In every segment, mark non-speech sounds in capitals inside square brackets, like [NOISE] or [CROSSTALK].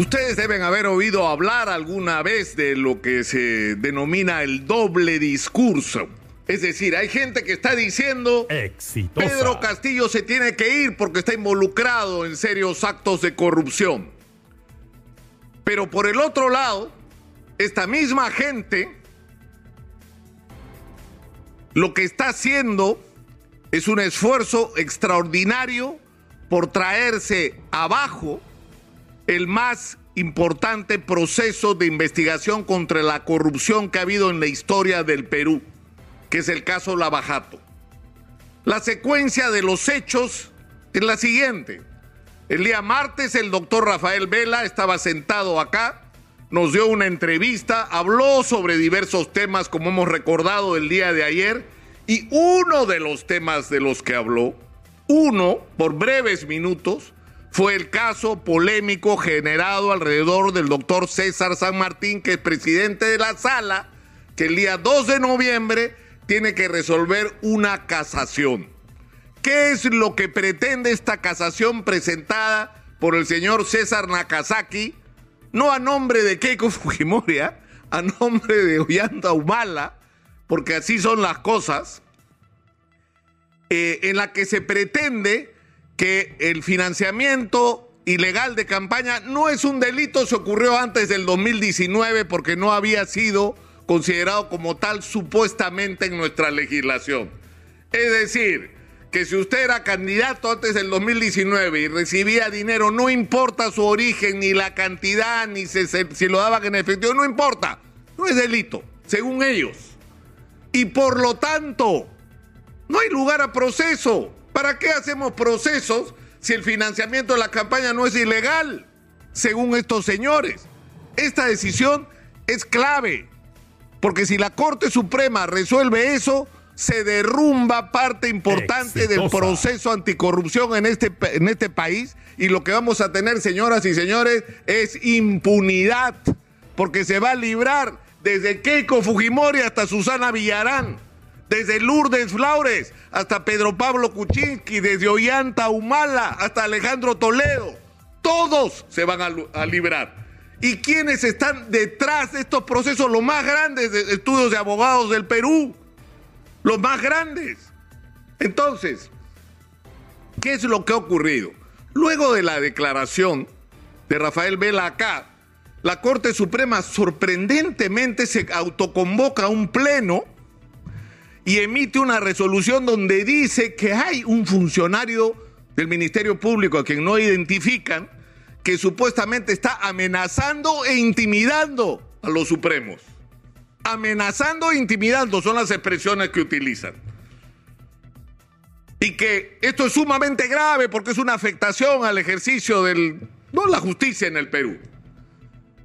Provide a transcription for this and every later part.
Ustedes deben haber oído hablar alguna vez de lo que se denomina el doble discurso. Es decir, hay gente que está diciendo Exitosa. Pedro Castillo se tiene que ir porque está involucrado en serios actos de corrupción. Pero por el otro lado, esta misma gente lo que está haciendo es un esfuerzo extraordinario por traerse abajo el más importante proceso de investigación contra la corrupción que ha habido en la historia del Perú, que es el caso Lavajato. La secuencia de los hechos es la siguiente. El día martes el doctor Rafael Vela estaba sentado acá, nos dio una entrevista, habló sobre diversos temas como hemos recordado el día de ayer, y uno de los temas de los que habló, uno, por breves minutos, fue el caso polémico generado alrededor del doctor César San Martín, que es presidente de la sala, que el día 2 de noviembre tiene que resolver una casación. ¿Qué es lo que pretende esta casación presentada por el señor César Nakazaki? No a nombre de Keiko [LAUGHS] Fujimori, ¿ah? a nombre de Ollanta Humala, porque así son las cosas, eh, en la que se pretende que el financiamiento ilegal de campaña no es un delito, se ocurrió antes del 2019 porque no había sido considerado como tal supuestamente en nuestra legislación. Es decir, que si usted era candidato antes del 2019 y recibía dinero, no importa su origen, ni la cantidad, ni si, lo daban en efectivo, no importa, no es delito, según ellos. Y por lo tanto, no hay lugar a proceso. ¿Para qué hacemos procesos si el financiamiento de la campaña no es ilegal? Según estos señores. Esta decisión es clave, porque si la Corte Suprema resuelve eso, se derrumba parte importante del proceso anticorrupción en este, en este país y lo que vamos a tener, señoras y señores, es impunidad, porque se va a librar desde Keiko Fujimori hasta Susana Villarán, desde Lourdes Flores hasta Pedro Pablo Kuczynski, desde Ollanta Humala hasta Alejandro Toledo. Todos se van a, a librar. ¿Y quiénes están detrás de estos procesos? Los más grandes de- estudios de abogados del Perú. Los más grandes. Entonces, ¿qué es lo que ha ocurrido? Luego de la declaración de Rafael Vela acá, la Corte Suprema sorprendentemente se autoconvoca a un pleno y emite una resolución donde dice que hay un funcionario del Ministerio Público a quien no identifican que supuestamente está amenazando e intimidando a los supremos. Amenazando e intimidando son las expresiones que utilizan. Y que esto es sumamente grave porque es una afectación al ejercicio de no la justicia en el Perú.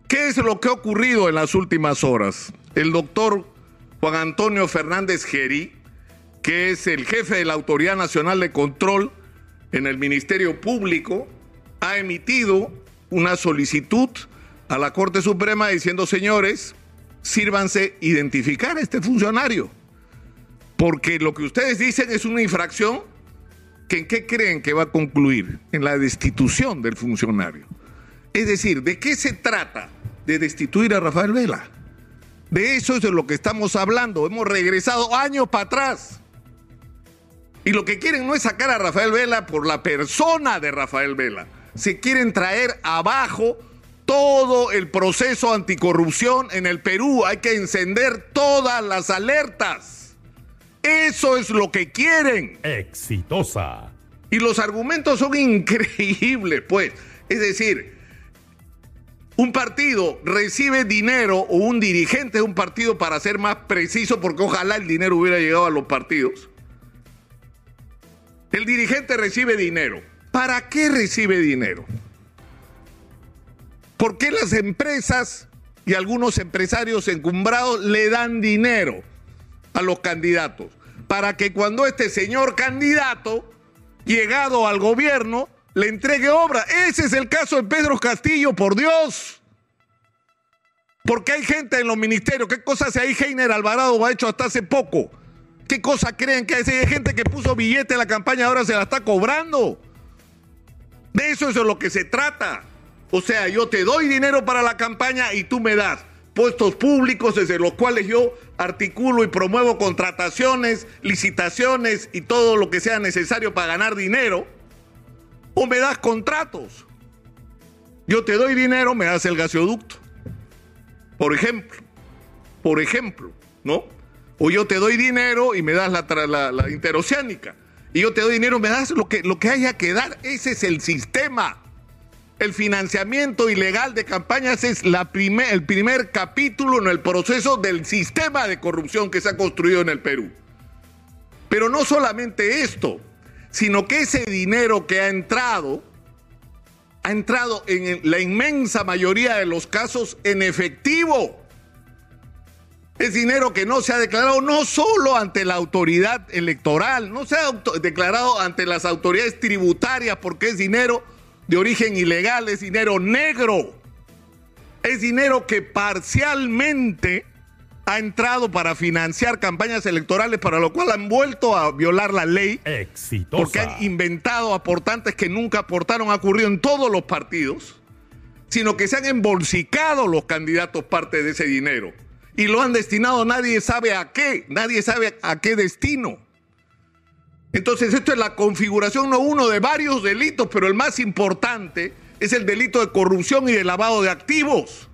¿Qué es lo que ha ocurrido en las últimas horas? El doctor Juan Antonio Fernández Geri, que es el jefe de la Autoridad Nacional de Control en el Ministerio Público, ha emitido una solicitud a la Corte Suprema diciendo, señores, sírvanse identificar a este funcionario. Porque lo que ustedes dicen es una infracción que en qué creen que va a concluir? En la destitución del funcionario. Es decir, ¿de qué se trata? De destituir a Rafael Vela. De eso es de lo que estamos hablando. Hemos regresado años para atrás. Y lo que quieren no es sacar a Rafael Vela por la persona de Rafael Vela. Se quieren traer abajo todo el proceso anticorrupción en el Perú. Hay que encender todas las alertas. Eso es lo que quieren. Exitosa. Y los argumentos son [LAUGHS] increíbles, pues. Es decir, un partido recibe dinero o un dirigente de un partido, para ser más preciso, porque ojalá el dinero hubiera llegado a los partidos. El dirigente recibe dinero. ¿Para qué recibe dinero? ¿Por qué las empresas y algunos empresarios encumbrados le dan dinero a los candidatos? Para que cuando este señor candidato, llegado al gobierno, le entregue obra. Ese es el caso de Pedro Castillo, por Dios. Porque hay gente en los ministerios. ¿Qué cosas ahí Heiner Alvarado ha hecho hasta hace poco? ¿Qué cosa creen que hay? Gente que puso billete en la campaña, ahora se la está cobrando. De eso es de lo que se trata. O sea, yo te doy dinero para la campaña y tú me das puestos públicos desde los cuales yo articulo y promuevo contrataciones, licitaciones y todo lo que sea necesario para ganar dinero, o me das contratos. Yo te doy dinero, me das el gasoducto. Por ejemplo, por ejemplo, ¿no? O yo te doy dinero y me das la, interoceánica. Y yo te doy dinero, me das lo que, lo que haya que dar. Ese es el sistema. El financiamiento ilegal de campañas es la primer, el primer capítulo en el proceso del sistema de corrupción que se ha construido en el Perú. Pero no solamente esto, sino que ese dinero que ha entrado, ha entrado en la inmensa mayoría de los casos en efectivo. Es dinero que no se ha declarado no solo ante la autoridad electoral, no se ha declarado ante las autoridades tributarias porque es dinero de origen ilegal, es dinero negro. Es dinero que parcialmente ha entrado para financiar campañas electorales, para lo cual han vuelto a violar la ley. Exitosa. Porque han inventado aportantes que nunca aportaron, ha ocurrido en todos los partidos, sino que se han embolsicado los candidatos parte de ese dinero. Y lo han destinado, nadie sabe a qué, nadie sabe a qué destino. Entonces, esto es la configuración no uno de varios delitos, pero el más importante es el delito de corrupción y de lavado de activos.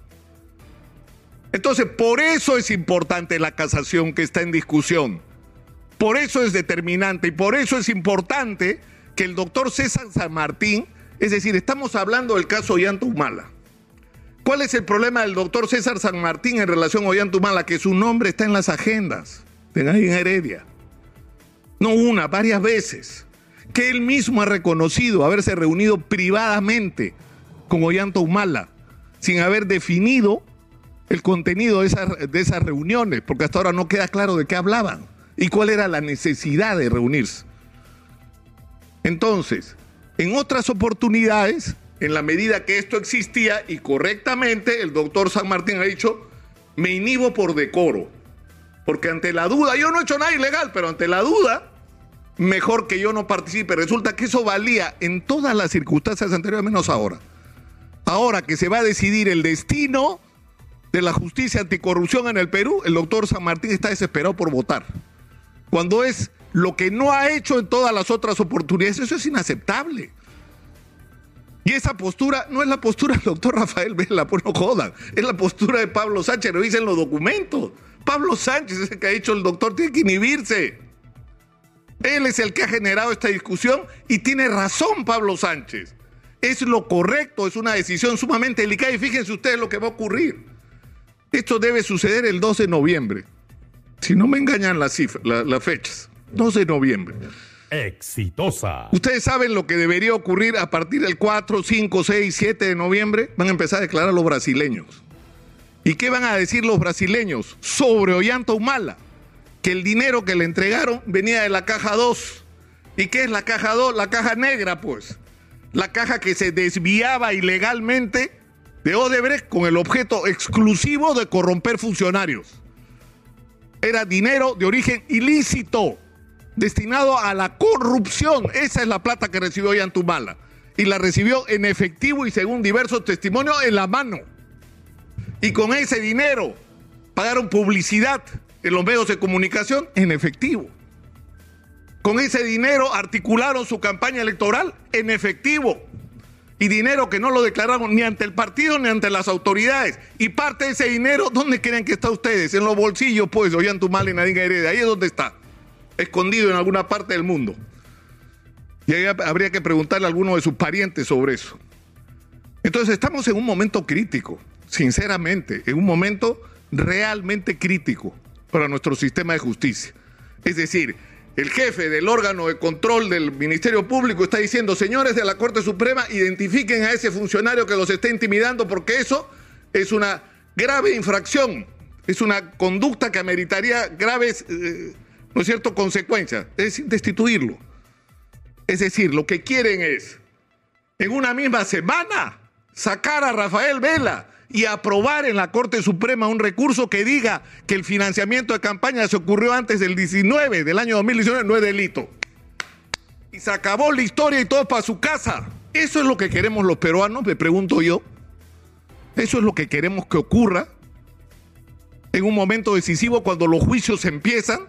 Entonces, por eso es importante la casación que está en discusión. Por eso es determinante y por eso es importante que el doctor César San Martín, es decir, estamos hablando del caso Ollanta Humala. ¿Cuál es el problema del doctor César San Martín en relación a Ollanta Humala? Que su nombre está en las agendas de en Heredia no una, varias veces, que él mismo ha reconocido haberse reunido privadamente con Ollanta Humala, sin haber definido el contenido de esas, reuniones, porque hasta ahora no queda claro de qué hablaban y cuál era la necesidad de reunirse. Entonces, en otras oportunidades, en la medida que esto existía y correctamente, el doctor San Martín ha dicho, me inhibo por decoro, porque ante la duda, yo no he hecho nada ilegal, pero ante la duda, mejor que yo no participe. Resulta que eso valía en todas las circunstancias anteriores, menos ahora. Ahora que se va a decidir el destino de la justicia anticorrupción en el Perú, el doctor San Martín está desesperado por votar. Cuando es lo que no ha hecho en todas las otras oportunidades, eso es inaceptable. Y esa postura no es la postura del doctor Rafael Vela, pues no jodan. Es la postura de Pablo Sánchez, lo dicen los documentos. Pablo Sánchez es el que ha dicho el doctor tiene que inhibirse. Él es el que ha generado esta discusión y tiene razón Pablo Sánchez. Es lo correcto, es una decisión sumamente delicada y fíjense ustedes lo que va a ocurrir. Esto debe suceder el 12 de noviembre. Si no me engañan las, cifras, las fechas. 12 de noviembre. Exitosa. Ustedes saben lo que debería ocurrir a partir del 4, 5, 6, 7 de noviembre. Van a empezar a declarar los brasileños. ¿Y qué van a decir los brasileños sobre Ollanta Humala? que el dinero que le entregaron venía de la caja 2. ¿Y qué es la caja 2? La caja negra, pues. La caja que se desviaba ilegalmente de Odebrecht con el objeto exclusivo de corromper funcionarios. Era dinero de origen ilícito, destinado a la corrupción. Esa es la plata que recibió Yantumala. Y la recibió en efectivo y según diversos testimonios en la mano. Y con ese dinero pagaron publicidad en los medios de comunicación en efectivo. Con ese dinero articularon su campaña electoral en efectivo. Y dinero que no lo declararon ni ante el partido ni ante las autoridades. Y parte de ese dinero, ¿dónde creen que está ustedes? En los bolsillos, pues, oían tu mal y nadie herede. Ahí es donde está. Escondido en alguna parte del mundo. Y ahí habría que preguntarle a alguno de sus parientes sobre eso. Entonces estamos en un momento crítico, sinceramente, en un momento realmente crítico para nuestro sistema de justicia. Es decir, el jefe del órgano de control del Ministerio Público está diciendo, señores de la Corte Suprema, identifiquen a ese funcionario que los está intimidando porque eso es una grave infracción, es una conducta que ameritaría graves, eh, ¿no es cierto?, consecuencias, es destituirlo. Es decir, lo que quieren es, en una misma semana, sacar a Rafael Vela y aprobar en la Corte Suprema un recurso que diga que el financiamiento de campaña se ocurrió antes del 19, del año 2019, no es delito. Y se acabó la historia y todo para su casa. ¿Eso es lo que queremos los peruanos? Me pregunto yo. ¿Eso es lo que queremos que ocurra? En un momento decisivo cuando los juicios empiezan,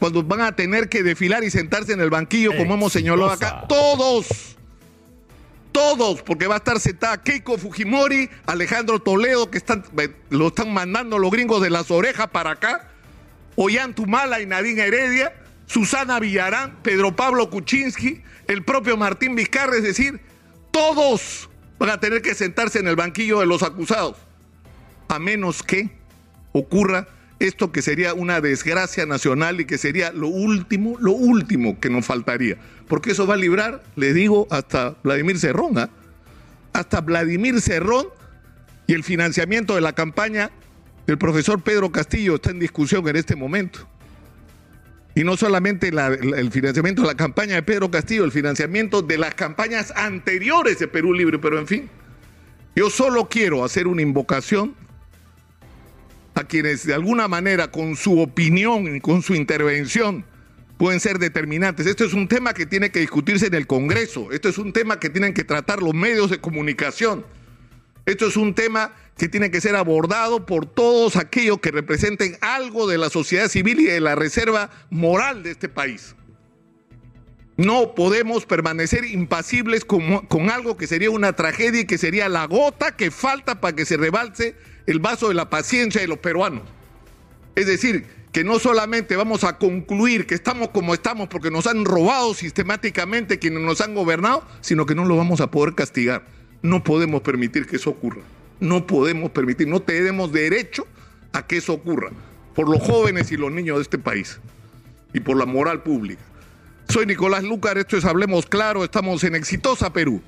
cuando van a tener que desfilar y sentarse en el banquillo, como hemos señalado acá, todos, todos, porque va a estar sentada Keiko Fujimori, Alejandro Toledo, que están, lo están mandando los gringos de las orejas para acá, Ollantumala y Nadine Heredia, Susana Villarán, Pedro Pablo Kuczynski, el propio Martín Vizcarra, es decir, todos van a tener que sentarse en el banquillo de los acusados, a menos que ocurra esto que sería una desgracia nacional y que sería lo último, lo último que nos faltaría. Porque eso va a librar, le digo, hasta Vladimir Cerrón, ¿ah? hasta Vladimir Cerrón y el financiamiento de la campaña del profesor Pedro Castillo está en discusión en este momento. Y no solamente el financiamiento de la campaña de Pedro Castillo, el financiamiento de las campañas anteriores de Perú Libre, pero en fin, yo solo quiero hacer una invocación a quienes de alguna manera con su opinión y con su intervención pueden ser determinantes. Esto es un tema que tiene que discutirse en el Congreso, esto es un tema que tienen que tratar los medios de comunicación, esto es un tema que tiene que ser abordado por todos aquellos que representen algo de la sociedad civil y de la reserva moral de este país. No podemos permanecer impasibles con, con, algo que sería una tragedia y que sería la gota que falta para que se rebalse el vaso de la paciencia de los peruanos. Es decir, que no solamente vamos a concluir que estamos como estamos porque nos han robado sistemáticamente quienes nos han gobernado, sino que no lo vamos a poder castigar. No podemos permitir que eso ocurra. No podemos permitir, no tenemos derecho a que eso ocurra, por los jóvenes y los niños de este país y por la moral pública. Soy Nicolás Lucar, esto es Hablemos Claro, estamos en Exitosa Perú.